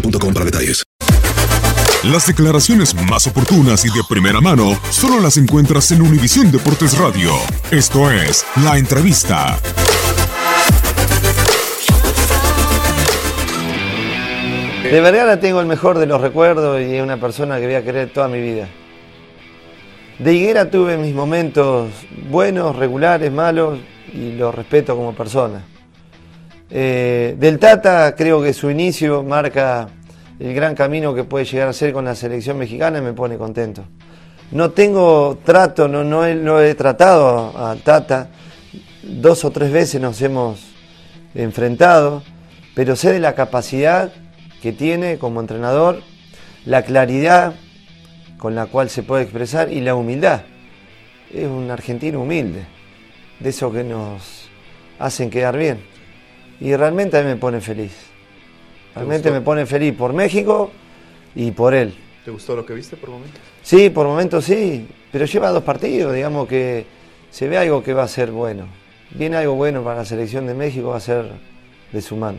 para detalles. Las declaraciones más oportunas y de primera mano solo las encuentras en Univisión Deportes Radio. Esto es La Entrevista. De Vergara tengo el mejor de los recuerdos y es una persona que voy a querer toda mi vida. De Higuera tuve mis momentos buenos, regulares, malos y lo respeto como persona. Eh, del Tata creo que su inicio marca el gran camino que puede llegar a ser con la selección mexicana y me pone contento. No tengo trato, no, no, he, no he tratado al Tata, dos o tres veces nos hemos enfrentado, pero sé de la capacidad que tiene como entrenador, la claridad con la cual se puede expresar y la humildad. Es un argentino humilde, de eso que nos hacen quedar bien. Y realmente a mí me pone feliz. Realmente me pone feliz por México y por él. ¿Te gustó lo que viste por momentos? Sí, por momentos sí, pero lleva dos partidos, digamos que se ve algo que va a ser bueno. Viene algo bueno para la selección de México, va a ser de su mano.